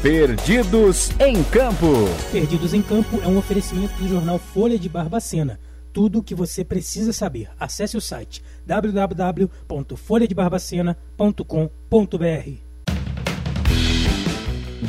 Perdidos em Campo. Perdidos em Campo é um oferecimento do jornal Folha de Barbacena. Tudo o que você precisa saber. Acesse o site www.folhadebarbacena.com.br.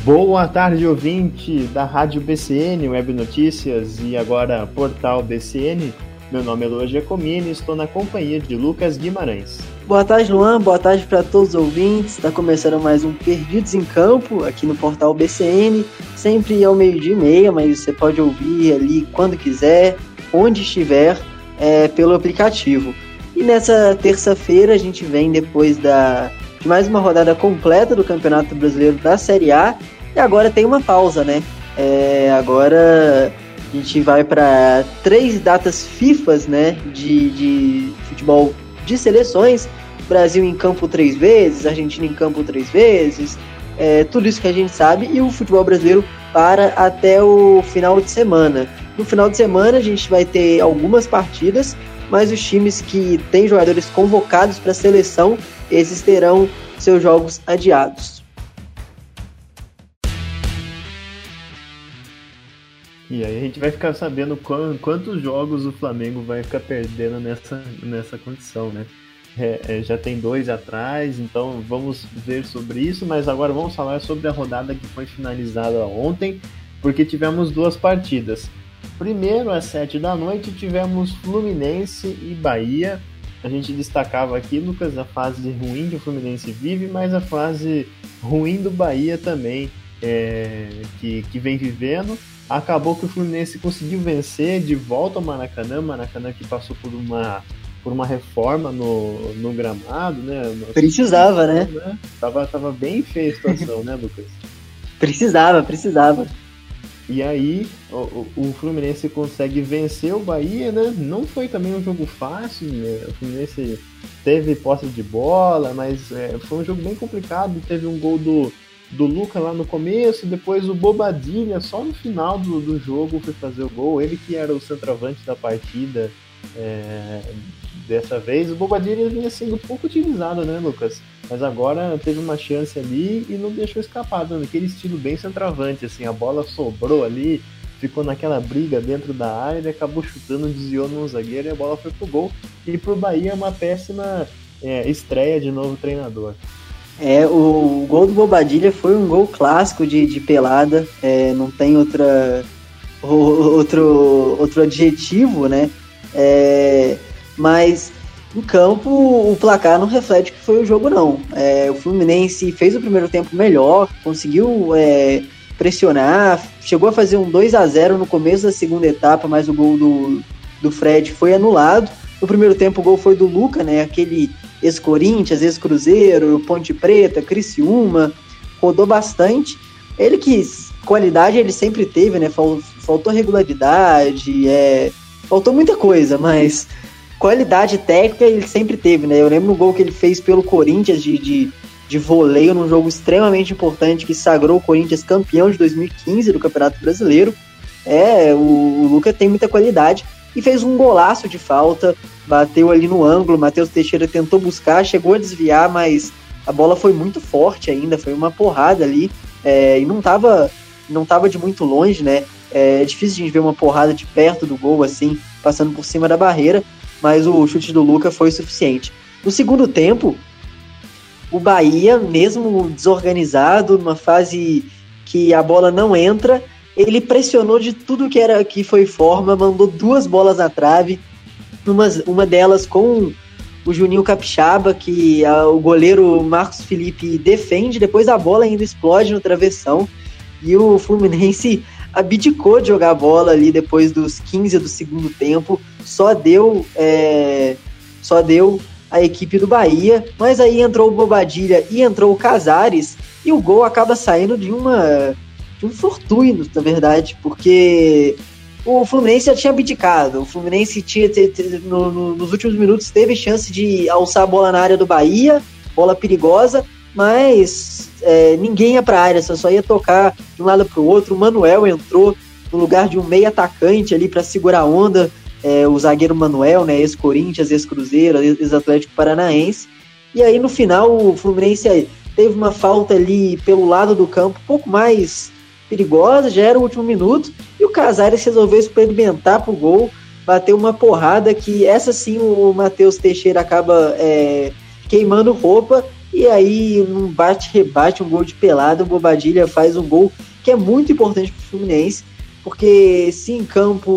Boa tarde, ouvinte da Rádio BCN, Web Notícias e agora Portal BCN. Meu nome é Lua Giacomini e estou na companhia de Lucas Guimarães. Boa tarde, Luan. Boa tarde para todos os ouvintes. Está começando mais um Perdidos em Campo aqui no portal BCN. Sempre ao meio-dia e meia, mas você pode ouvir ali quando quiser, onde estiver, é, pelo aplicativo. E nessa terça-feira a gente vem depois da, de mais uma rodada completa do Campeonato Brasileiro da Série A. E agora tem uma pausa, né? É, agora a gente vai para três datas FIFAs, né? De, de futebol de seleções. Brasil em campo três vezes, Argentina em campo três vezes, é, tudo isso que a gente sabe, e o futebol brasileiro para até o final de semana. No final de semana a gente vai ter algumas partidas, mas os times que têm jogadores convocados para a seleção, esses terão seus jogos adiados. E aí a gente vai ficar sabendo quantos jogos o Flamengo vai ficar perdendo nessa, nessa condição, né? É, é, já tem dois atrás, então vamos ver sobre isso, mas agora vamos falar sobre a rodada que foi finalizada ontem, porque tivemos duas partidas. Primeiro, às sete da noite, tivemos Fluminense e Bahia. A gente destacava aqui, Lucas, a fase ruim que o Fluminense vive, mas a fase ruim do Bahia também, é, que, que vem vivendo. Acabou que o Fluminense conseguiu vencer de volta ao Maracanã, Maracanã que passou por uma por uma reforma no, no gramado, né? Precisava, né? né? Tava, tava bem feia a situação, né, Lucas? Precisava, precisava. E aí o, o, Fluminense consegue vencer o Bahia, né? Não foi também um jogo fácil, né? O Fluminense teve posse de bola, mas é, foi um jogo bem complicado. Teve um gol do, do Luca lá no começo, depois o Bobadilha só no final do, do jogo foi fazer o gol. Ele que era o centroavante da partida. É, dessa vez, o Bobadilha vinha sendo pouco utilizado, né, Lucas? Mas agora teve uma chance ali e não deixou escapar, dando aquele estilo bem centroavante, assim, a bola sobrou ali, ficou naquela briga dentro da área, ele acabou chutando, desviou num zagueiro e a bola foi pro gol. E pro Bahia uma péssima é, estreia de novo treinador. É, o, o, gol do Bobadilha foi um gol clássico de, de pelada, é, não tem outra, outro, outro adjetivo, né? É, mas em campo o placar não reflete que foi o jogo, não. É, o Fluminense fez o primeiro tempo melhor, conseguiu é, pressionar, chegou a fazer um 2 a 0 no começo da segunda etapa, mas o gol do, do Fred foi anulado. No primeiro tempo o gol foi do Luca, né? Aquele ex-Corinthians, ex-Cruzeiro, Ponte Preta, Criciúma, rodou bastante. Ele que qualidade ele sempre teve, né? Faltou regularidade, é, faltou muita coisa, mas qualidade técnica ele sempre teve, né? Eu lembro no gol que ele fez pelo Corinthians de, de, de voleio num jogo extremamente importante que sagrou o Corinthians campeão de 2015 do Campeonato Brasileiro. É, o, o Luca tem muita qualidade e fez um golaço de falta, bateu ali no ângulo, Matheus Teixeira tentou buscar, chegou a desviar, mas a bola foi muito forte ainda, foi uma porrada ali, é, e não tava, não tava de muito longe, né? É, é difícil a gente ver uma porrada de perto do gol, assim, passando por cima da barreira, mas o chute do Luca foi suficiente. No segundo tempo, o Bahia, mesmo desorganizado, numa fase que a bola não entra, ele pressionou de tudo que era que foi forma, mandou duas bolas na trave, uma, uma delas com o Juninho Capixaba, que a, o goleiro Marcos Felipe defende, depois a bola ainda explode no travessão, e o Fluminense abdicou de jogar bola ali depois dos 15 do segundo tempo, só deu é, só deu a equipe do Bahia, mas aí entrou o Bobadilha e entrou o Casares e o gol acaba saindo de uma de um fortuito, na verdade, porque o Fluminense já tinha abdicado, o Fluminense tinha no, no, nos últimos minutos teve chance de alçar a bola na área do Bahia, bola perigosa, mas é, ninguém ia para a área, só, só ia tocar de um lado para o outro. O Manuel entrou no lugar de um meio atacante ali para segurar a onda, é, o zagueiro Manuel, né, ex-Corinthians, ex-Cruzeiro, ex-Atlético Paranaense. E aí no final o Fluminense teve uma falta ali pelo lado do campo, um pouco mais perigosa, já era o último minuto, e o Casares resolveu experimentar pro gol, bateu uma porrada que essa sim o Matheus Teixeira acaba é, queimando roupa, e aí num bate-rebate, um gol de pelada, o Bobadilha faz um gol que é muito importante pro Fluminense, porque se em campo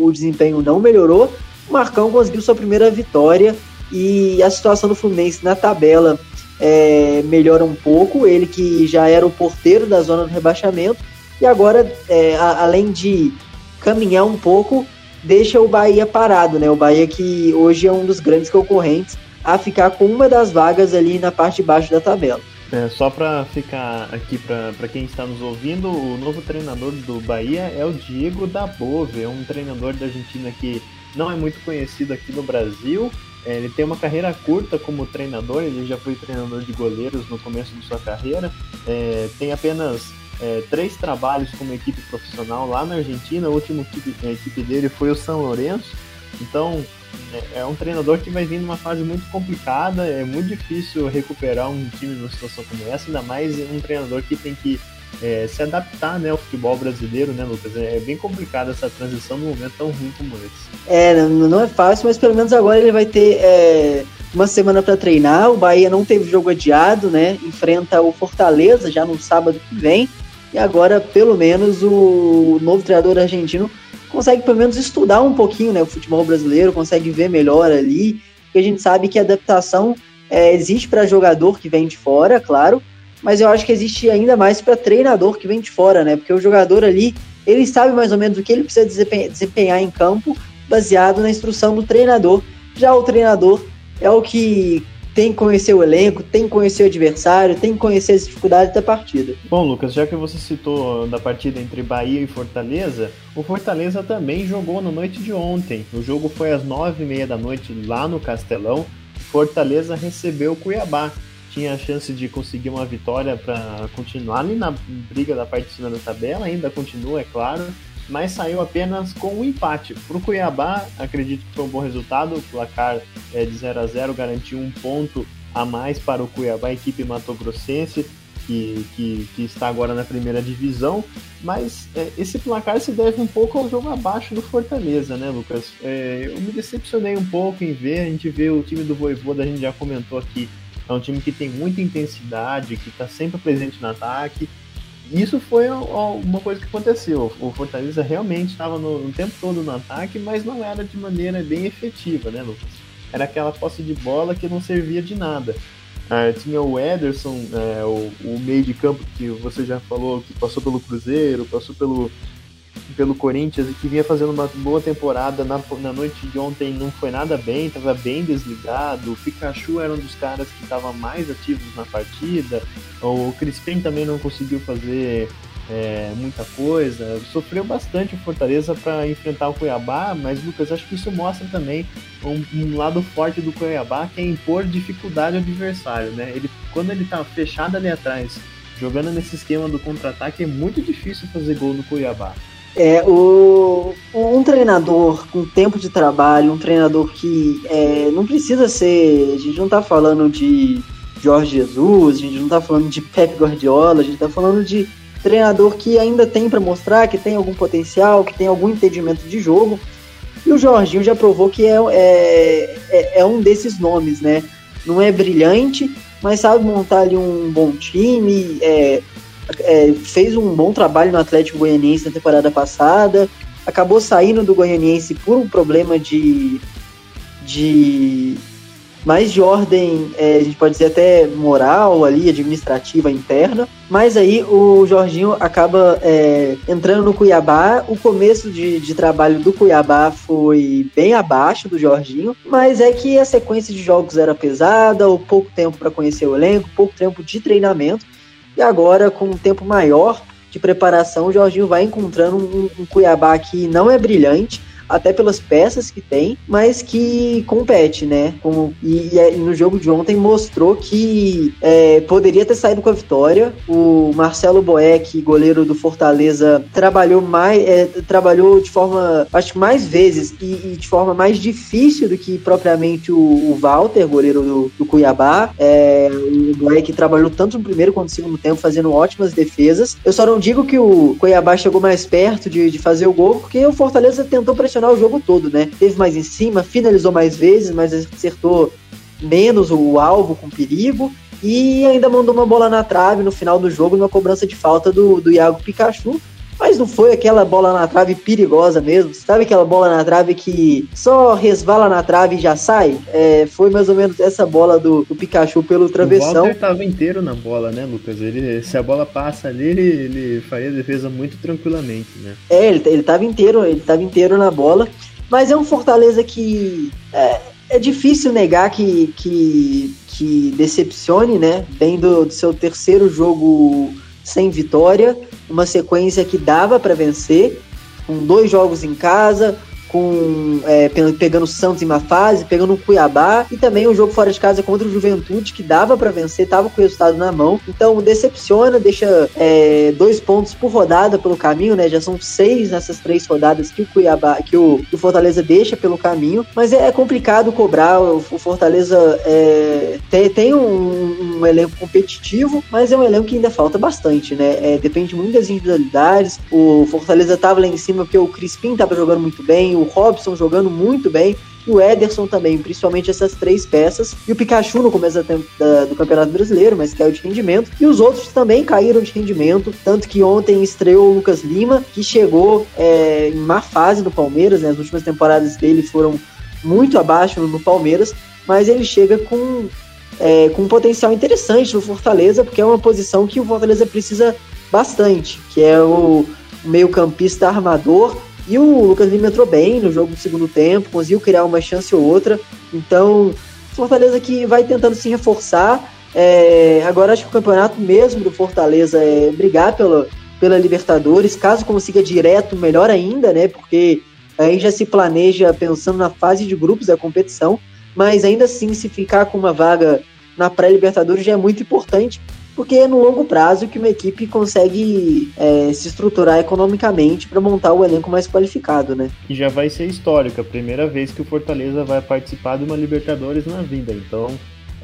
o desempenho não melhorou, o Marcão conseguiu sua primeira vitória e a situação do Fluminense na tabela é, melhora um pouco. Ele que já era o porteiro da zona do rebaixamento e agora, é, a, além de caminhar um pouco, deixa o Bahia parado, né? O Bahia que hoje é um dos grandes concorrentes a ficar com uma das vagas ali na parte de baixo da tabela. É, só para ficar aqui para quem está nos ouvindo, o novo treinador do Bahia é o Diego Dabove, é um treinador da Argentina que não é muito conhecido aqui no Brasil. É, ele tem uma carreira curta como treinador, ele já foi treinador de goleiros no começo de sua carreira. É, tem apenas é, três trabalhos como equipe profissional lá na Argentina. O último equipe, a equipe dele foi o São Lourenço. Então, é, é um treinador que vai vir numa fase muito complicada. É muito difícil recuperar um time numa situação como essa, ainda mais um treinador que tem que é, se adaptar né, ao futebol brasileiro, né, Lucas? É, é bem complicado essa transição num momento tão ruim como esse. É, não, não é fácil, mas pelo menos agora ele vai ter é, uma semana para treinar. O Bahia não teve jogo adiado, né? Enfrenta o Fortaleza já no sábado que vem. E agora, pelo menos, o novo treinador argentino consegue pelo menos estudar um pouquinho né, o futebol brasileiro, consegue ver melhor ali, porque a gente sabe que a adaptação é, existe para jogador que vem de fora, claro, mas eu acho que existe ainda mais para treinador que vem de fora, né? Porque o jogador ali, ele sabe mais ou menos o que ele precisa desempenhar em campo, baseado na instrução do treinador. Já o treinador é o que tem que conhecer o elenco, tem que conhecer o adversário, tem que conhecer as dificuldades da partida. Bom, Lucas, já que você citou da partida entre Bahia e Fortaleza, o Fortaleza também jogou na noite de ontem. O jogo foi às nove e meia da noite lá no Castelão. Fortaleza recebeu o Cuiabá tinha a chance de conseguir uma vitória para continuar ali na briga da parte de cima da tabela, ainda continua, é claro, mas saiu apenas com um empate. Para o Cuiabá, acredito que foi um bom resultado, o placar é, de 0 a 0 garantiu um ponto a mais para o Cuiabá, equipe matogrossense, que, que, que está agora na primeira divisão, mas é, esse placar se deve um pouco ao jogo abaixo do Fortaleza, né, Lucas? É, eu me decepcionei um pouco em ver, a gente vê o time do Voivoda, a gente já comentou aqui, é um time que tem muita intensidade, que está sempre presente no ataque. Isso foi uma coisa que aconteceu. O Fortaleza realmente estava no, tempo todo no ataque, mas não era de maneira bem efetiva, né, Lucas? Era aquela posse de bola que não servia de nada. Ah, tinha o Ederson, é, o, o, meio de campo que você já falou, que passou pelo Cruzeiro, passou pelo pelo Corinthians e que vinha fazendo uma boa temporada na, na noite de ontem não foi nada bem, estava bem desligado. O Pikachu era um dos caras que estava mais ativos na partida. O Crispim também não conseguiu fazer é, muita coisa. Sofreu bastante o Fortaleza para enfrentar o Cuiabá, mas Lucas, acho que isso mostra também um, um, lado forte do Cuiabá, que é impor dificuldade ao adversário, né? Ele, quando ele está fechado ali atrás, jogando nesse esquema do contra-ataque, é muito difícil fazer gol no Cuiabá. É, o, um treinador com tempo de trabalho, um treinador que é, não precisa ser. A gente não está falando de Jorge Jesus, a gente não está falando de Pep Guardiola, a gente está falando de treinador que ainda tem para mostrar, que tem algum potencial, que tem algum entendimento de jogo. E o Jorginho já provou que é, é, é, é um desses nomes, né? Não é brilhante, mas sabe montar ali um bom time, é, é, fez um bom trabalho no Atlético Goianiense na temporada passada, acabou saindo do Goianiense por um problema de, de mais de ordem, é, a gente pode dizer até moral ali, administrativa interna. Mas aí o Jorginho acaba é, entrando no Cuiabá. O começo de, de trabalho do Cuiabá foi bem abaixo do Jorginho, mas é que a sequência de jogos era pesada, o pouco tempo para conhecer o elenco, pouco tempo de treinamento. E agora, com um tempo maior de preparação, o Jorginho vai encontrando um, um Cuiabá que não é brilhante, até pelas peças que tem, mas que compete, né? Com, e, e, no jogo de ontem mostrou que é, poderia ter saído com a vitória. O Marcelo Boeck, goleiro do Fortaleza, trabalhou mais, é, trabalhou de forma, acho que mais vezes e, e, de forma mais difícil do que propriamente o, o Walter, goleiro do, do Cuiabá. É, o Boeck trabalhou tanto no primeiro quanto no segundo tempo, fazendo ótimas defesas. Eu só não digo que o Cuiabá chegou mais perto de, de fazer o gol, porque o Fortaleza tentou pressionar o jogo todo, né? Teve mais em cima, finalizou mais vezes, mas acertou menos o alvo com perigo e ainda mandou uma bola na trave no final do jogo, numa cobrança de falta do, do Iago Pikachu. Mas não foi aquela bola na trave perigosa mesmo. Sabe aquela bola na trave que só resvala na trave e já sai? É, foi mais ou menos essa bola do, do Pikachu pelo travessão. O Walter tava inteiro na bola, né, Lucas? Ele, se a bola passa ali, ele, ele faria a defesa muito tranquilamente, né? É, ele, ele tava inteiro, ele tava inteiro na bola. Mas é um Fortaleza que é, é difícil negar que, que, que decepcione, né? Vem do, do seu terceiro jogo sem vitória, uma sequência que dava para vencer, com dois jogos em casa, com é, pegando o Santos em uma fase, pegando o Cuiabá e também um jogo fora de casa contra o Juventude que dava para vencer, tava com o resultado na mão. Então decepciona, deixa é, dois pontos por rodada pelo caminho, né? Já são seis nessas três rodadas que o Cuiabá, que o, que o Fortaleza deixa pelo caminho, mas é, é complicado cobrar. O, o Fortaleza é, tem, tem um, um, elenco competitivo, mas é um elenco que ainda falta bastante, né? É, depende muito das individualidades. O Fortaleza tava lá em cima porque o Crispim tava jogando muito bem, o o Robson jogando muito bem, e o Ederson também, principalmente essas três peças, e o Pikachu no começo da, da, do Campeonato Brasileiro, mas caiu de rendimento, e os outros também caíram de rendimento, tanto que ontem estreou o Lucas Lima, que chegou é, em má fase do Palmeiras, né, as últimas temporadas dele foram muito abaixo no Palmeiras, mas ele chega com, é, com um potencial interessante no Fortaleza, porque é uma posição que o Fortaleza precisa bastante, que é o meio campista armador, e o Lucas Lima entrou bem no jogo do segundo tempo, conseguiu criar uma chance ou outra. Então, Fortaleza que vai tentando se reforçar. É, agora acho que o campeonato mesmo do Fortaleza é brigar pela, pela Libertadores. Caso consiga direto, melhor ainda, né? Porque aí já se planeja pensando na fase de grupos da competição. Mas ainda assim, se ficar com uma vaga na pré-Libertadores já é muito importante porque é no longo prazo que uma equipe consegue é, se estruturar economicamente para montar o elenco mais qualificado, né? E já vai ser histórico, a primeira vez que o Fortaleza vai participar de uma Libertadores na vida, então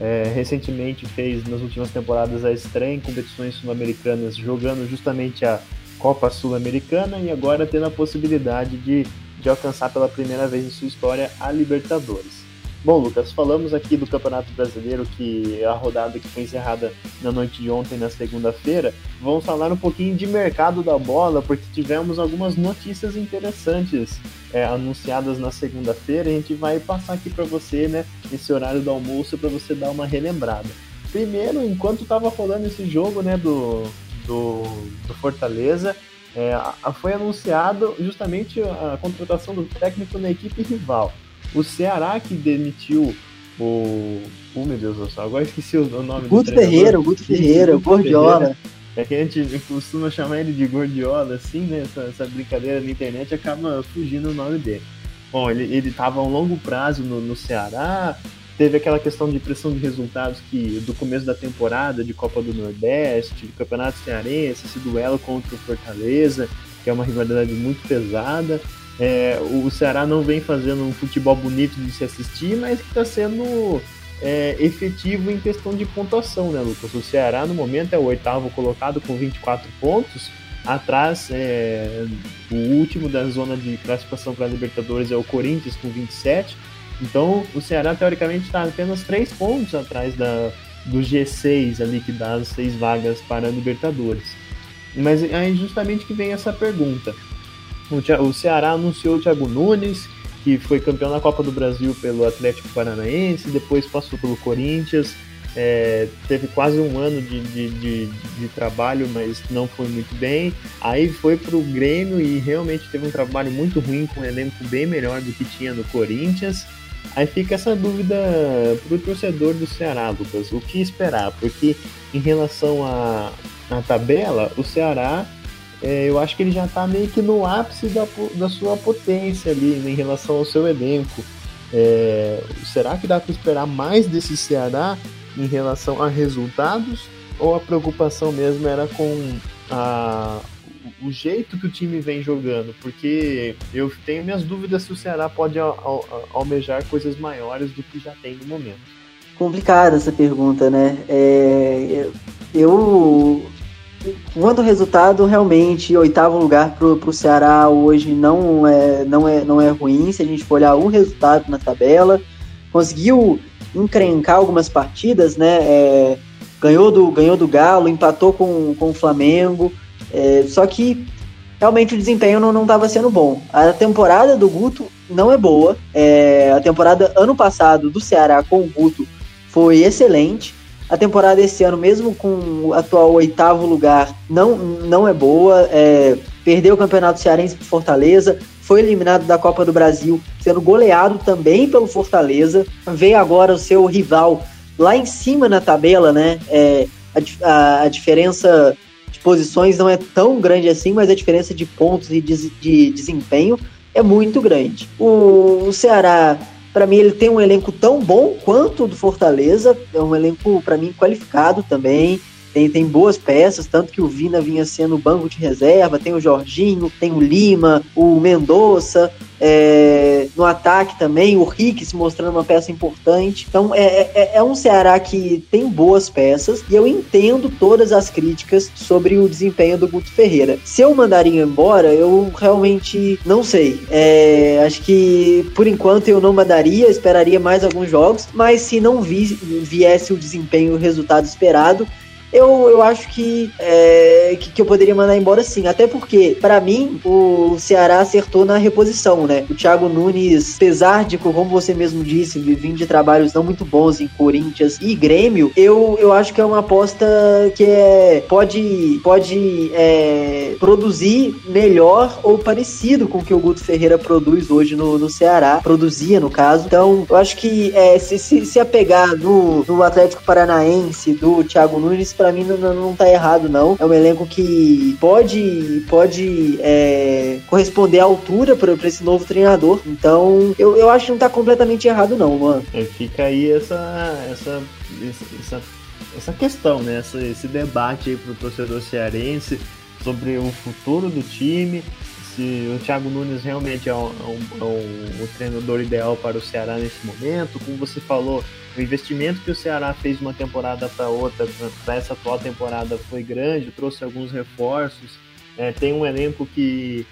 é, recentemente fez nas últimas temporadas a estreia em competições sul-americanas, jogando justamente a Copa Sul-Americana e agora tendo a possibilidade de, de alcançar pela primeira vez em sua história a Libertadores. Bom, Lucas, falamos aqui do Campeonato Brasileiro, que é a rodada que foi encerrada na noite de ontem, na segunda-feira. Vamos falar um pouquinho de mercado da bola, porque tivemos algumas notícias interessantes é, anunciadas na segunda-feira. A gente vai passar aqui para você, né, nesse horário do almoço, para você dar uma relembrada. Primeiro, enquanto estava rolando esse jogo, né, do, do, do Fortaleza, é, foi anunciado justamente a contratação do técnico na equipe rival. O Ceará que demitiu o. Oh, meu Deus do céu, agora esqueci o nome Guto do Ferreira, Guto Ferreira, Gordiola. É que a gente costuma chamar ele de Gordiola, assim, né? Essa, essa brincadeira na internet acaba fugindo o nome dele. Bom, ele, ele tava a um longo prazo no, no Ceará, teve aquela questão de pressão de resultados que do começo da temporada de Copa do Nordeste, do Campeonato Cearense, esse duelo contra o Fortaleza, que é uma rivalidade muito pesada. É, o Ceará não vem fazendo um futebol bonito de se assistir, mas que está sendo é, efetivo em questão de pontuação, né, Lucas? O Ceará, no momento, é o oitavo colocado com 24 pontos. Atrás, é, o último da zona de classificação para a Libertadores é o Corinthians com 27. Então, o Ceará, teoricamente, está apenas 3 pontos atrás da, do G6 ali, que dá as seis vagas para a Libertadores. Mas é justamente que vem essa pergunta. O Ceará anunciou o Thiago Nunes, que foi campeão na Copa do Brasil pelo Atlético Paranaense, depois passou pelo Corinthians, é, teve quase um ano de, de, de, de, trabalho, mas não foi muito bem. Aí foi para o Grêmio e realmente teve um trabalho muito ruim, com um elenco bem melhor do que tinha no Corinthians. Aí fica essa dúvida para o torcedor do Ceará, Lucas, o que esperar? Porque em relação à tabela, o Ceará é, eu acho que ele já está meio que no ápice da, da sua potência ali né, em relação ao seu elenco. É, será que dá para esperar mais desse Ceará em relação a resultados? Ou a preocupação mesmo era com a, o jeito que o time vem jogando? Porque eu tenho minhas dúvidas se o Ceará pode almejar coisas maiores do que já tem no momento. Complicada essa pergunta, né? É, eu Quanto ao resultado, realmente, oitavo lugar para o Ceará hoje não é, não, é, não é ruim. Se a gente for olhar o resultado na tabela, conseguiu encrencar algumas partidas, né? É, ganhou, do, ganhou do Galo, empatou com, com o Flamengo. É, só que realmente o desempenho não estava sendo bom. A temporada do Guto não é boa. É, a temporada ano passado do Ceará com o Guto foi excelente. A temporada esse ano, mesmo com o atual oitavo lugar, não, não é boa. É, perdeu o Campeonato Cearense para Fortaleza, foi eliminado da Copa do Brasil, sendo goleado também pelo Fortaleza. Veio agora o seu rival lá em cima na tabela, né? É, a, a, diferença de posições não é tão grande assim, mas a diferença de pontos e de, de desempenho é muito grande. O, o Ceará para mim, ele tem um elenco tão bom quanto o do Fortaleza. É um elenco, para mim, qualificado também. Tem, tem boas peças, tanto que o Vina vinha sendo banco de reserva. Tem o Jorginho, tem o Lima, o Mendonça. É, no ataque também, o Rick se mostrando uma peça importante. Então é, é, é, um Ceará que tem boas peças e eu entendo todas as críticas sobre o desempenho do Guto Ferreira. Se eu mandaria embora, eu realmente não sei. É, acho que por enquanto eu não mandaria, esperaria mais alguns jogos, mas se não vi, viesse o desempenho o resultado esperado, eu, eu acho que, é, que, que, eu poderia mandar embora sim. Até porque, para mim, o Ceará acertou na reposição, né? O Thiago Nunes, apesar de, como você mesmo disse, vindo de trabalhos não muito bons em Corinthians e Grêmio, eu, eu acho que é uma aposta que é, pode, pode é, produzir melhor ou parecido com o que o Guto Ferreira produz hoje no, no Ceará, produzia no caso. Então, eu acho que é, se, se, se apegar no, no Atlético Paranaense do Thiago Nunes, para mim não, não tá errado, não. É um elenco que pode, pode é, corresponder à altura para esse novo treinador. Então, eu, eu acho que não tá completamente errado, não, mano. É, fica aí essa, essa, essa, essa questão, né? Essa, esse debate aí pro torcedor cearense sobre o futuro do time, o Thiago Nunes realmente é, um, é, um, é o treinador ideal para o Ceará nesse momento. Como você falou, o investimento que o Ceará fez de uma temporada para outra, para essa atual temporada, foi grande, trouxe alguns reforços. É, tem um elenco que,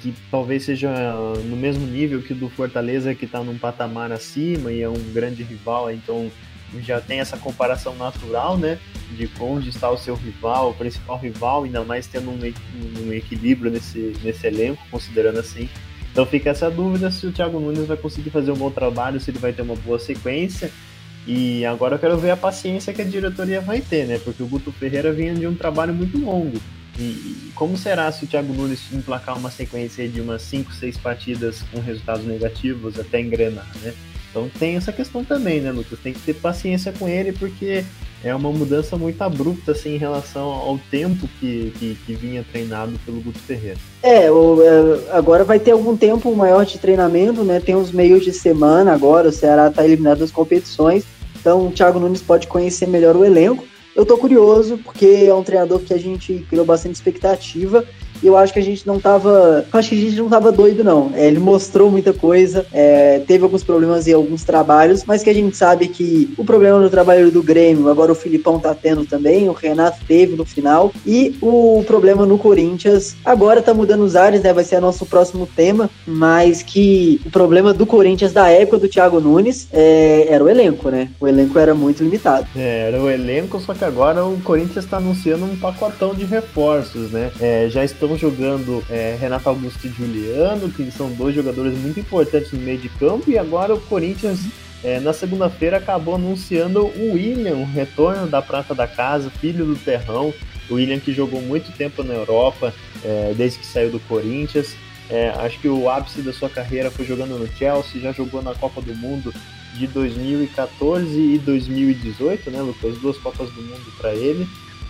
que talvez seja no mesmo nível que o do Fortaleza, que está num patamar acima e é um grande rival, então já tem essa comparação natural, né? De onde está o seu rival, o principal rival, ainda mais tendo um, um equilíbrio nesse, nesse elenco, considerando assim. Então fica essa dúvida se o Thiago Nunes vai conseguir fazer um bom trabalho, se ele vai ter uma boa sequência. E agora eu quero ver a paciência que a diretoria vai ter, né? Porque o Guto Ferreira vinha de um trabalho muito longo. E como será se o Thiago Nunes emplacar uma sequência de umas 5, 6 partidas com resultados negativos até engrenar, né? Então tem essa questão também, né, Lucas? Tem que ter paciência com ele, porque é uma mudança muito abrupta assim, em relação ao tempo que, que, que vinha treinado pelo Guto Ferreira. É, o, é, agora vai ter algum tempo maior de treinamento, né? Tem uns meios de semana agora, o Ceará está eliminado das competições. Então o Thiago Nunes pode conhecer melhor o elenco. Eu tô curioso, porque é um treinador que a gente criou bastante expectativa e eu acho que a gente não tava. Acho que a gente não tava doido, não. É, ele mostrou muita coisa, é, teve alguns problemas e alguns trabalhos, mas que a gente sabe que o problema no trabalho do Grêmio, agora o Filipão tá tendo também, o Renato teve no final, e o problema no Corinthians agora tá mudando os ares, né? Vai ser nosso próximo tema, mas que o problema do Corinthians da época do Thiago Nunes é, era o elenco, né? O elenco era muito limitado. É, era o elenco, só que agora o Corinthians tá anunciando um pacotão de reforços, né? É, já estão estão jogando é, Renato Augusto e Juliano, que são dois jogadores muito importantes no meio de campo, e agora o Corinthians é, na segunda-feira acabou anunciando o William, o retorno da prata da casa, filho do Terrão. O William que jogou muito tempo na Europa, é, desde que saiu do Corinthians. É, acho que o ápice da sua carreira foi jogando no Chelsea, já jogou na Copa do Mundo de 2014 e 2018, né, Lucas? Duas Copas do Mundo para ele.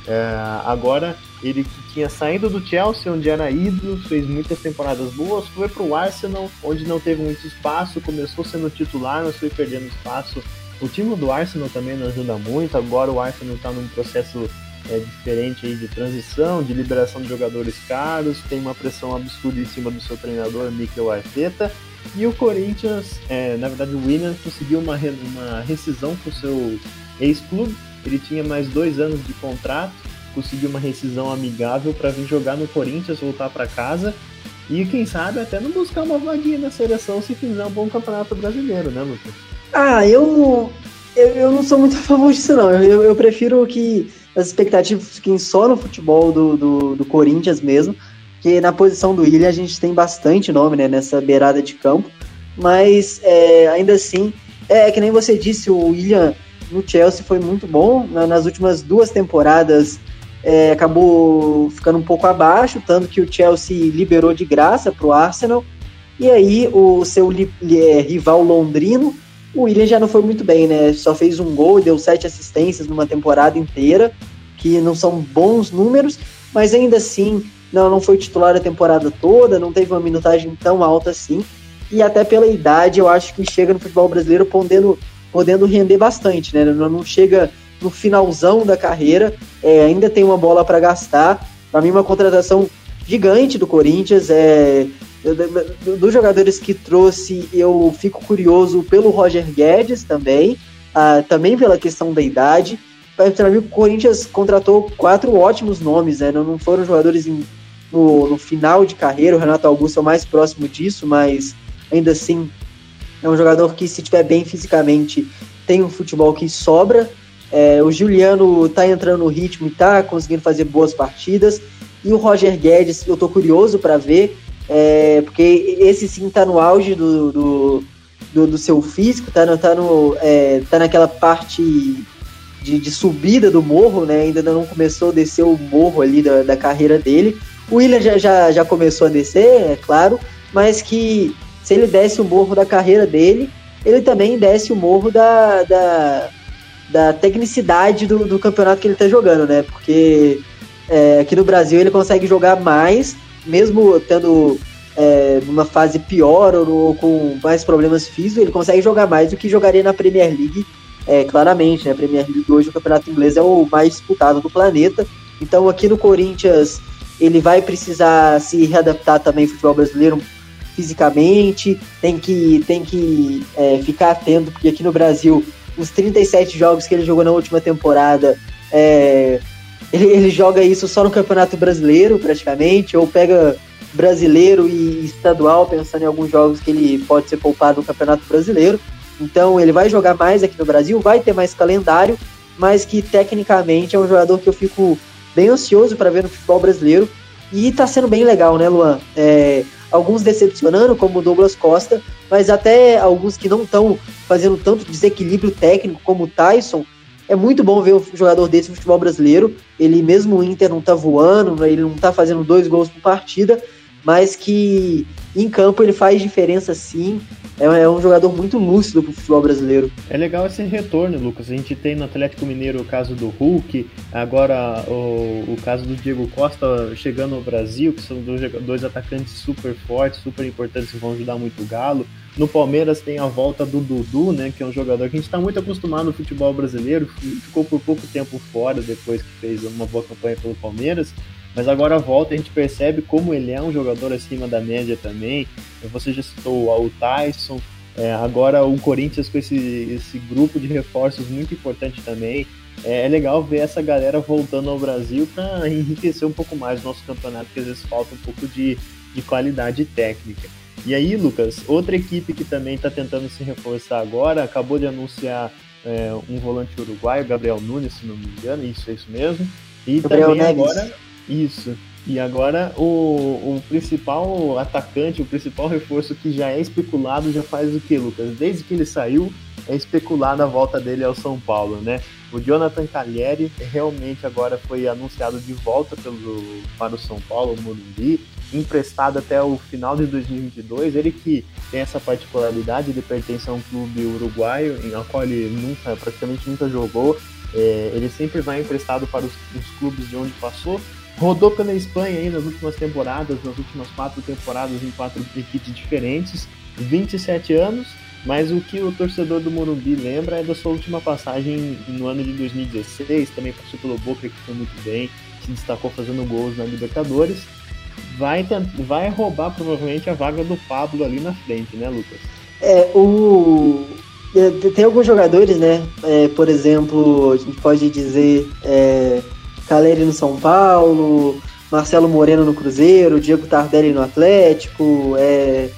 É, agora, ele que tinha saído do Chelsea, onde era ídolo, fez muitas temporadas boas, foi para o Arsenal, onde não teve muito espaço, começou sendo titular, mas foi perdendo espaço. O time do Arsenal também não ajuda muito, agora o Arsenal está num processo é, diferente aí de transição, de liberação de jogadores caros, tem uma pressão absurda em cima do seu treinador, Mikel Arteta, e o Corinthians, é, na verdade o William conseguiu uma, uma rescisão com o seu ex-clube, ele tinha mais dois anos de contrato, conseguiu uma rescisão amigável para vir jogar no Corinthians, voltar para casa e quem sabe até não buscar uma vaguinha na seleção se fizer um bom campeonato brasileiro, né, Lucas? Ah, eu, eu, eu não sou muito a favor disso, não. Eu, eu prefiro que as expectativas fiquem só no futebol do, do, do Corinthians mesmo, que na posição do William a gente tem bastante nome né, nessa beirada de campo, mas é, ainda assim, é que nem você disse, o William no Chelsea foi muito bom. Nas últimas duas temporadas é, acabou ficando um pouco abaixo, tanto que o Chelsea liberou de graça para o Arsenal. E aí o seu é, rival londrino, o William já não foi muito bem, né? Só fez um gol e deu sete assistências numa temporada inteira, que não são bons números, mas ainda assim não, não foi titular a temporada toda, não teve uma minutagem tão alta assim. E até pela idade, eu acho que chega no futebol brasileiro podendo podendo render bastante, né? Não chega no finalzão da carreira, é, ainda tem uma bola para gastar. Para mim, uma contratação gigante do Corinthians. É, dos jogadores que trouxe, eu fico curioso pelo Roger Guedes também, ah, também pela questão da idade. Para mim, o Corinthians contratou quatro ótimos nomes, né? não, foram jogadores em, no, no, final de carreira. O Renato Augusto é o mais próximo disso, mas ainda assim é um jogador que, se estiver bem fisicamente, tem um futebol que sobra. É, o Juliano está entrando no ritmo e está conseguindo fazer boas partidas. E o Roger Guedes, eu estou curioso para ver, é, porque esse sim está no auge do, do, do, do, seu físico, está tá no, é, tá naquela parte de, de, subida do morro, né? Ainda não começou a descer o morro ali da, da carreira dele. O William já, já, já começou a descer, é claro, mas que se ele desce o morro da carreira dele, ele também desce o morro da, da, da tecnicidade do, do campeonato que ele está jogando, né? Porque é, aqui no Brasil ele consegue jogar mais, mesmo tendo é, fase pior ou, ou, com mais problemas físicos, ele consegue jogar mais do que jogaria na Premier League, é, claramente, né? A Premier League hoje, o campeonato inglês é o mais disputado do planeta. Então aqui no Corinthians ele vai precisar se readaptar também ao futebol brasileiro fisicamente, tem que, tem que é, ficar atento, porque aqui no Brasil, os 37 jogos que ele jogou na última temporada, é, ele, ele joga isso só no Campeonato Brasileiro, praticamente, ou pega brasileiro e estadual, pensando em alguns jogos que ele pode ser poupado no Campeonato Brasileiro. Então ele vai jogar mais aqui no Brasil, vai ter mais calendário, mas que tecnicamente é um jogador que eu fico bem ansioso para ver no futebol brasileiro. E tá sendo bem legal, né, Luan? É, alguns decepcionando, como o Douglas Costa, mas até alguns que não estão fazendo tanto desequilíbrio técnico como o Tyson. É muito bom ver um jogador desse no futebol brasileiro. Ele mesmo o Inter não tá voando, ele não tá fazendo dois gols por partida, mas que em campo ele faz diferença sim. É, é um jogador muito lúcido pro futebol brasileiro. É legal esse retorno, Lucas. A gente tem no Atlético Mineiro o caso do Hulk, agora o, o caso do Diego Costa chegando ao Brasil, que são dois, dois atacantes super fortes, super importantes que vão ajudar muito o Galo. No Palmeiras tem a volta do Dudu, né, que é um jogador que a gente está muito acostumado no futebol brasileiro, ficou por pouco tempo fora depois que fez uma boa campanha pelo Palmeiras, mas agora volta a gente percebe como ele é um jogador acima da média também. Você já citou o Tyson, é, agora o Corinthians com esse, esse grupo de reforços muito importante também. É, é legal ver essa galera voltando ao Brasil para enriquecer um pouco mais o nosso campeonato, que às vezes falta um pouco de, de qualidade técnica. E aí, Lucas, outra equipe que também está tentando se reforçar agora, acabou de anunciar é, um volante uruguaio, Gabriel Nunes, se não me engano, isso é isso mesmo. E Gabriel também Neves. agora isso. E agora o, o principal atacante, o principal reforço que já é especulado já faz o que, Lucas? Desde que ele saiu, é especulada a volta dele ao São Paulo, né? O Jonathan Cagliari realmente agora foi anunciado de volta pelo, para o São Paulo, o Morumbi, emprestado até o final de 2022. Ele que tem essa particularidade, ele pertence a um clube uruguaio, em qual ele nunca, praticamente nunca jogou, É, ele sempre vai emprestado para os, os, clubes de onde passou. Rodou pela Espanha aí nas últimas temporadas, nas últimas quatro temporadas em quatro equipes diferentes. 27 anos, mas o que o torcedor do Morumbi lembra é da sua última passagem no ano de 2016, também passou pelo Boca que foi muito bem, se destacou fazendo gols na Libertadores. Vai, vai roubar provavelmente a vaga do Pablo ali na frente, né, Lucas? É, o. É, tem alguns jogadores, né? É, por exemplo, a gente pode dizer é, Caleri no São Paulo, Marcelo Moreno no Cruzeiro, Diego Tardelli no Atlético, é,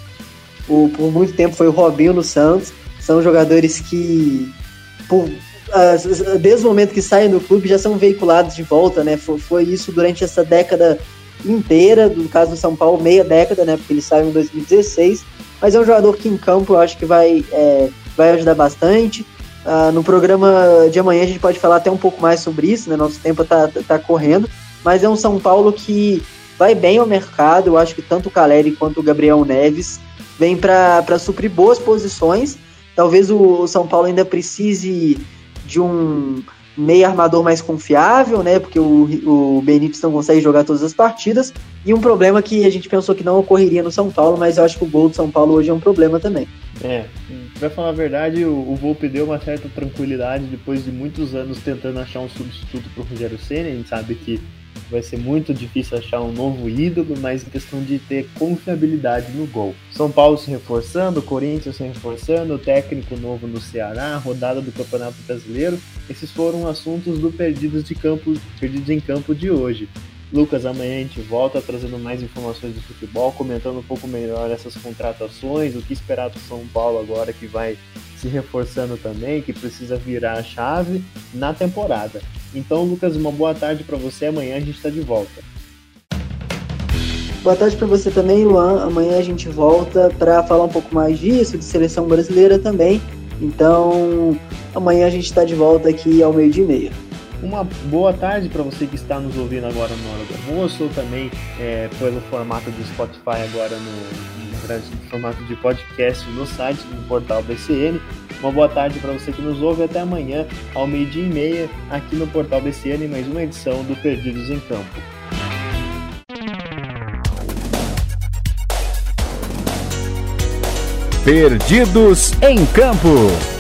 o, por muito tempo foi o Robinho no Santos. São jogadores que, por, desde o momento que saem do clube, já são veiculados de volta, né? Foi, foi isso durante essa década inteira, no caso do São Paulo, meia década, né? Porque ele saiu em 2016. Mas é um jogador que em campo eu acho que vai, é, vai ajudar bastante. Uh, no programa de amanhã a gente pode falar até um pouco mais sobre isso, né? Nosso tempo tá, tá correndo. Mas é um São Paulo que vai bem ao mercado. Eu acho que tanto o Caleri quanto o Gabriel Neves vem para suprir boas posições. Talvez o São Paulo ainda precise de um meio armador mais confiável, né? Porque o, o Benítez não consegue jogar todas as partidas. E um problema que a gente pensou que não ocorreria no São Paulo, mas eu acho que o gol do São Paulo hoje é um problema também. É, pra falar a verdade, o, o Volpe deu uma certa tranquilidade depois de muitos anos tentando achar um substituto pro Rogério Senna. A gente sabe que vai ser muito difícil achar um novo ídolo, mas em questão de ter confiabilidade no gol. São Paulo se reforçando, Corinthians se reforçando, técnico novo no Ceará, rodada do Campeonato Brasileiro. Esses foram assuntos do Perdidos de Campo, Perdidos em Campo de hoje. Lucas, amanhã a gente volta trazendo mais informações do futebol, comentando um pouco melhor essas contratações, o que esperar do São Paulo agora que vai se reforçando também, que precisa virar a chave na temporada. Então, Lucas, uma boa tarde para você. Amanhã a gente está de volta. Boa tarde para você também, Luan. Amanhã a gente volta para falar um pouco mais disso, de seleção brasileira também. Então, amanhã a gente está de volta aqui ao meio-dia e meia. Uma boa tarde para você que está nos ouvindo agora no hora do almoço ou também é, pelo formato do Spotify agora no, no formato de podcast no site, no portal BCN. Uma boa tarde para você que nos ouve até amanhã ao meio-dia e meia aqui no portal BCN mais uma edição do Perdidos em Campo. Perdidos em Campo.